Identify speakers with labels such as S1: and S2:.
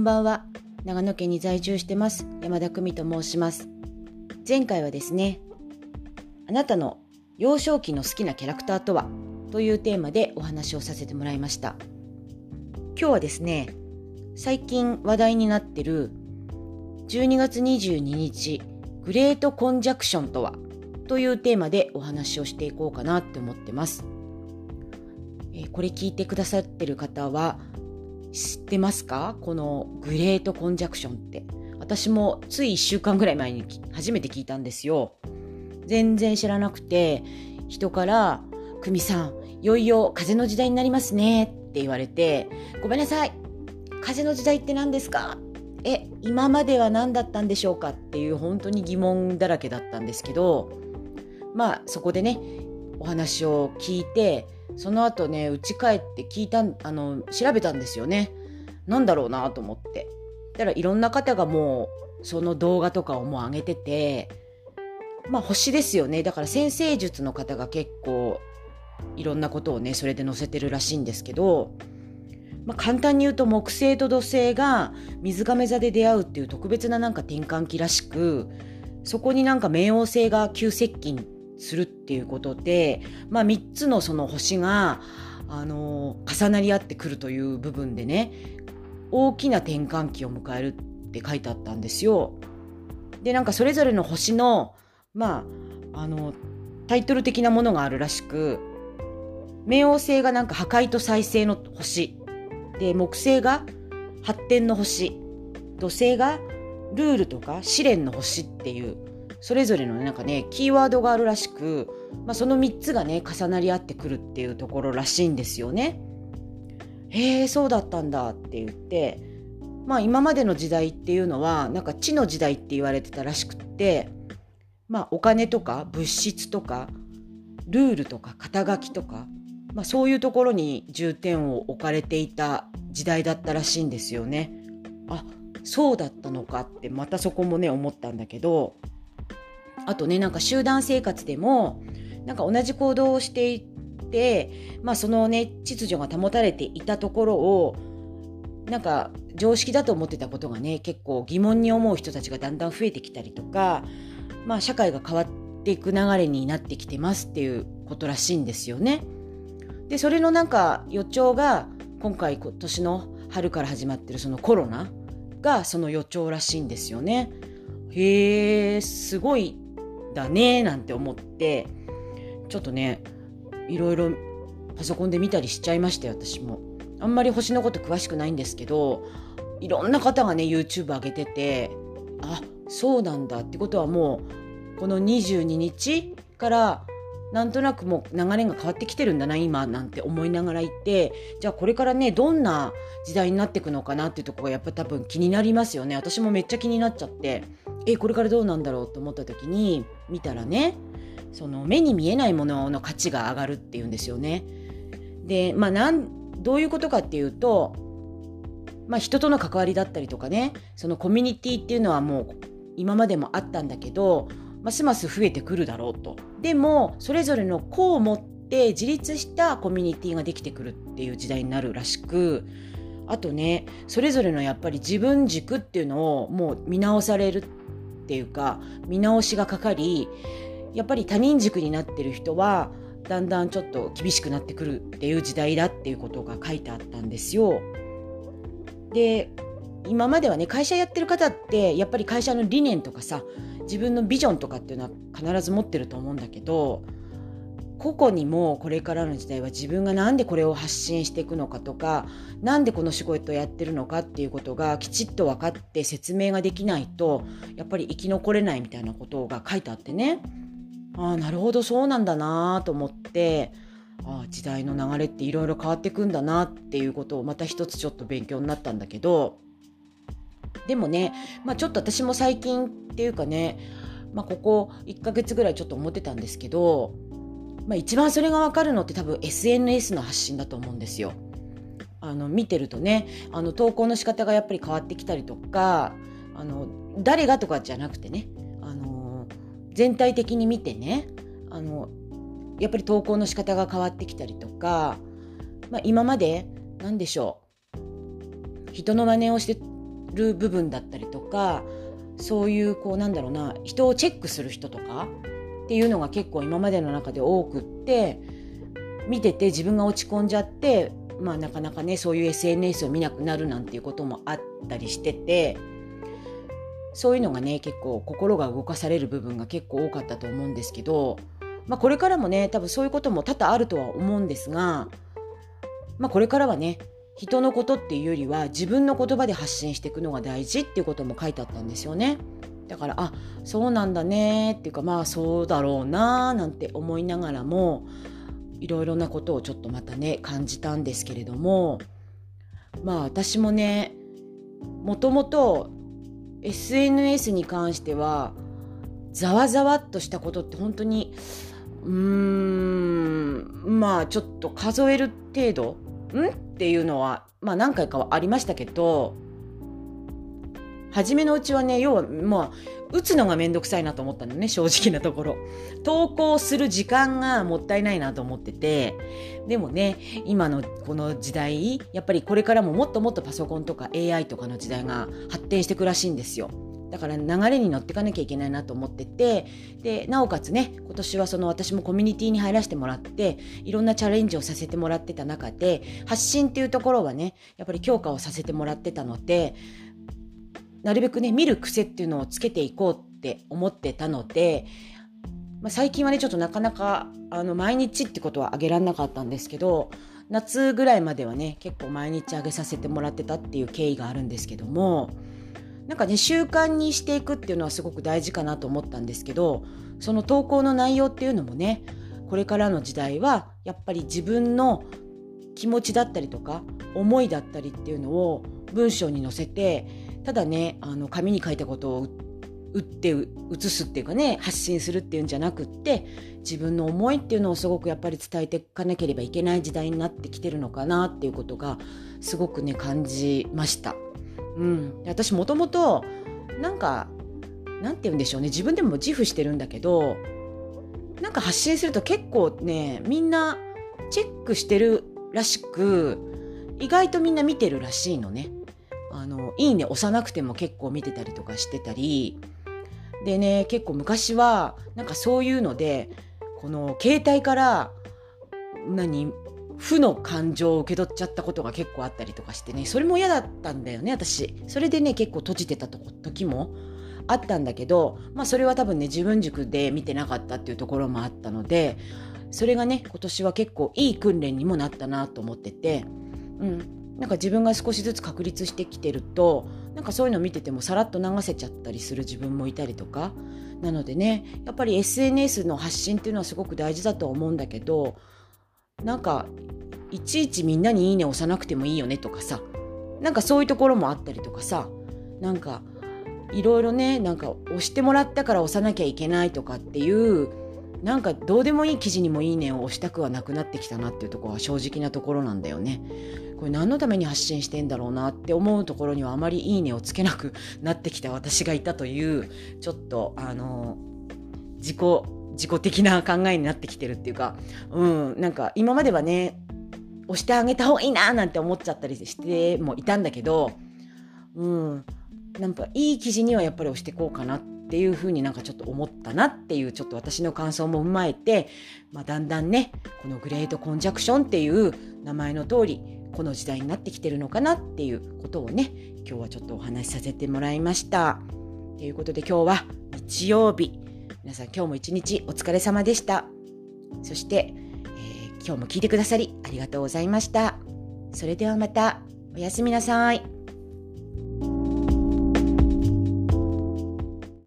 S1: んばんは。長野県に在住してます。山田久美と申します。前回はですね、あなたの幼少期の好きなキャラクターとは？というテーマでお話をさせてもらいました。今日はですね、最近話題になってる12月22日、グレートコンジャクションとは？というテーマでお話をしていこうかなって思ってます。えー、これ聞いてくださってる方は知ってますか？このグレートコンジャクションって。私もつい1週間ぐらい前に初めて聞いたんですよ。全然知らなくて、人から、久美さん、いよいよ風の時代になりますねって言われて、ごめんなさい。風の時代って何ですか？え、今までは何だったんでしょうか？っていう本当に疑問だらけだったんですけど、まあそこでね、お話を聞いて、その後ね、家帰って聞いた、あの、調べたんですよね。なんだろうなと思って。だからいろんな方がもう、その動画とかをもう上げてて、まあ星ですよね。だから先生術の方が結構、いろんなことをね、それで載せてるらしいんですけど、まあ、簡単に言うと木星と土星が水亀座で出会うっていう特別ななんか転換期らしくそこになんか冥王星が急接近するっていうことで、まあ、3つのその星が、あの重なり合ってくるという部分でね大きな転換期を迎えるって書いてあったんですよ。でなんかそれぞれの星のまああのタイトル的なものがあるらしく冥王星がなんか破壊と再生の星で木星が発展の星土星がルールとか試練の星っていうそれぞれのなんかねキーワードがあるらしく、まあ、その3つがね重なり合ってくるっていうところらしいんですよね。へえそうだったんだって言ってまあ今までの時代っていうのはなんか地の時代って言われてたらしくってまあお金とか物質とかルールとか肩書きとか、まあ、そういうところに重点を置かれていた時代だったらしいんですよね。あそうだったのかってまたそこもね思ったんだけどあとねなんか集団生活でもなんか同じ行動をしていて、まあ、そのね秩序が保たれていたところをなんか常識だと思ってたことがね結構疑問に思う人たちがだんだん増えてきたりとか、まあ、社会が変わっていく流れになってきてますっていうことらしいんですよね。でそれのなんか予兆が今回今年の春から始まってるそのコロナがその予兆らしいんですよね。へえすごいだねなんて思ってちょっとねいろいろパソコンで見たりしちゃいましたよ私も。あんまり星のこと詳しくないんですけどいろんな方がね YouTube 上げててあそうなんだってことはもうこの22日からなんとなくもう流れが変わってきてるんだな今なんて思いながらいてじゃあこれからねどんな時代になっていくのかなっていうとこがやっぱ多分気になりますよね私もめっちゃ気になっちゃってえこれからどうなんだろうと思った時に見たらねその目に見えないものの価値が上がるっていうんですよね。でまあなんどういうことかっていうと、まあ、人との関わりだったりとかねそのコミュニティっていうのはもう今までもあったんだけどますます増えてくるだろうと。でもそれぞれの個を持って自立したコミュニティができてくるっていう時代になるらしくあとねそれぞれのやっぱり自分軸っていうのをもう見直されるっていうか見直しがかかりやっぱり他人軸になってる人はだんだんちょっと厳しくなってくるっていう時代だっていうことが書いてあったんですよ。で今まではね会社やってる方ってやっぱり会社の理念とかさ自分のビジョンとかっていうのは必ず持ってると思うんだけど個々にもこれからの時代は自分が何でこれを発信していくのかとか何でこの仕事をやってるのかっていうことがきちっと分かって説明ができないとやっぱり生き残れないみたいなことが書いてあってね。ああなるほどそうなんだなと思ってああ時代の流れっていろいろ変わっていくんだなっていうことをまた一つちょっと勉強になったんだけどでもね、まあ、ちょっと私も最近っていうかね、まあ、ここ1ヶ月ぐらいちょっと思ってたんですけど、まあ、一番それが分かるのって多分 SNS の発信だと思うんですよ。あの見てるとねあの投稿の仕方がやっぱり変わってきたりとかあの誰がとかじゃなくてねあの全体的に見てねあのやっぱり投稿の仕方が変わってきたりとか、まあ、今まで何でしょう人の真似をしてる部分だったりとかそういうこうなんだろうな人をチェックする人とかっていうのが結構今までの中で多くって見てて自分が落ち込んじゃってまあなかなかねそういう SNS を見なくなるなんていうこともあったりしててそういうのがね結構心が動かされる部分が結構多かったと思うんですけど、まあ、これからもね多分そういうことも多々あるとは思うんですが、まあ、これからはね人のことっていうよりは自分の言葉で発信していくのが大事っていうことも書いてあったんですよね。だからあそうなんだねっていうかまあそうだろうななんて思いながらもいろいろなことをちょっとまたね感じたんですけれどもまあ私もねもともと SNS に関してはざわざわっとしたことって本当にうーんまあちょっと数える程度？ん？っていうのはまあ何回かはありましたけど初めのうちはね要はまあ打つのがめんどくさいなと思ったのね正直なところ。投稿する時間がもったいないなと思ってて。でもね今のこの時代やっぱりこれからももっともっとパソコンとか AI とかの時代が発展していくらしいんですよ。だから流れに乗っていかなきゃいけないなと思ってて。でなおかつね今年はその私もコミュニティに入らせてもらっていろんなチャレンジをさせてもらってた中で発信っていうところはねやっぱり強化をさせてもらってたのでなるべくね見る癖っていうのをつけていこうって思ってたので、まあ、最近はねちょっとなかなかあの毎日ってことはあげられなかったんですけど夏ぐらいまではね結構毎日あげさせてもらってたっていう経緯があるんですけどもなんかね習慣にしていくっていうのはすごく大事かなと思ったんですけどその投稿の内容っていうのもねこれからの時代はやっぱり自分の気持ちだったりとか思いだったりっていうのを文章に載せてただねあの紙に書いたことを打って写すっていうかね発信するっていうんじゃなくって自分の思いっていうのをすごくやっぱり伝えていかなければいけない時代になってきてるのかなっていうことがすごくね感じました。うん、私もともとなんかなんて言うんでしょうね自分でも自負してるんだけどなんか発信すると結構ねみんなチェックしてるらしく意外とみんな見てるらしいのね。のいいね押さなくても結構見てたりとかしてたり。でね結構昔はなんかそういうのでこの携帯から何負の感情を受け取っちゃったことが結構あったりとかしてね。それも嫌だったんだよね私。それでね結構閉じてた時もあったんだけどまあそれは多分ね自分軸で見てなかったっていうところもあったのでそれがね今年は結構いい訓練にもなったなと思ってて。うん。なんか自分が少しずつ確立してきてるとなんかそういうのを見ててもさらっと流せちゃったりする自分もいたりとか。なのでねやっぱり SNS の発信っていうのはすごく大事だと思うんだけどなんかいちいちみんなにいいね押さなくてもいいよねとかさなんかそういうところもあったりとかさなんかいろいろねなんか押してもらったから押さなきゃいけないとかっていうなんかどうでもいい記事にもいいねを押したくはなくなってきたなっていうところは正直なところなんだよね。これ何のために発信してんだろうなって思うところにはあまりいいねをつけなくなってきた私がいたというちょっとあの自己自己的な考えになってきてるっていうか、うん、なんか今まではね、押してあげた方がいいななんて思っちゃったりしてもいたんだけど、うん、なんかいい記事にはやっぱり押してこうかなってっていうふうになんかちょっと思ったなっていうちょっと私の感想も踏まえて、まあ、だんだんね、このグレートコンジャクションっていう名前の通り、この時代になってきてるのかなっていうことをね、今日はちょっとお話しさせてもらいました。ということで今日は日曜日。皆さん今日も一日お疲れ様でした。そして、えー、今日も聞いてくださりありがとうございました。それではまたおやすみなさい。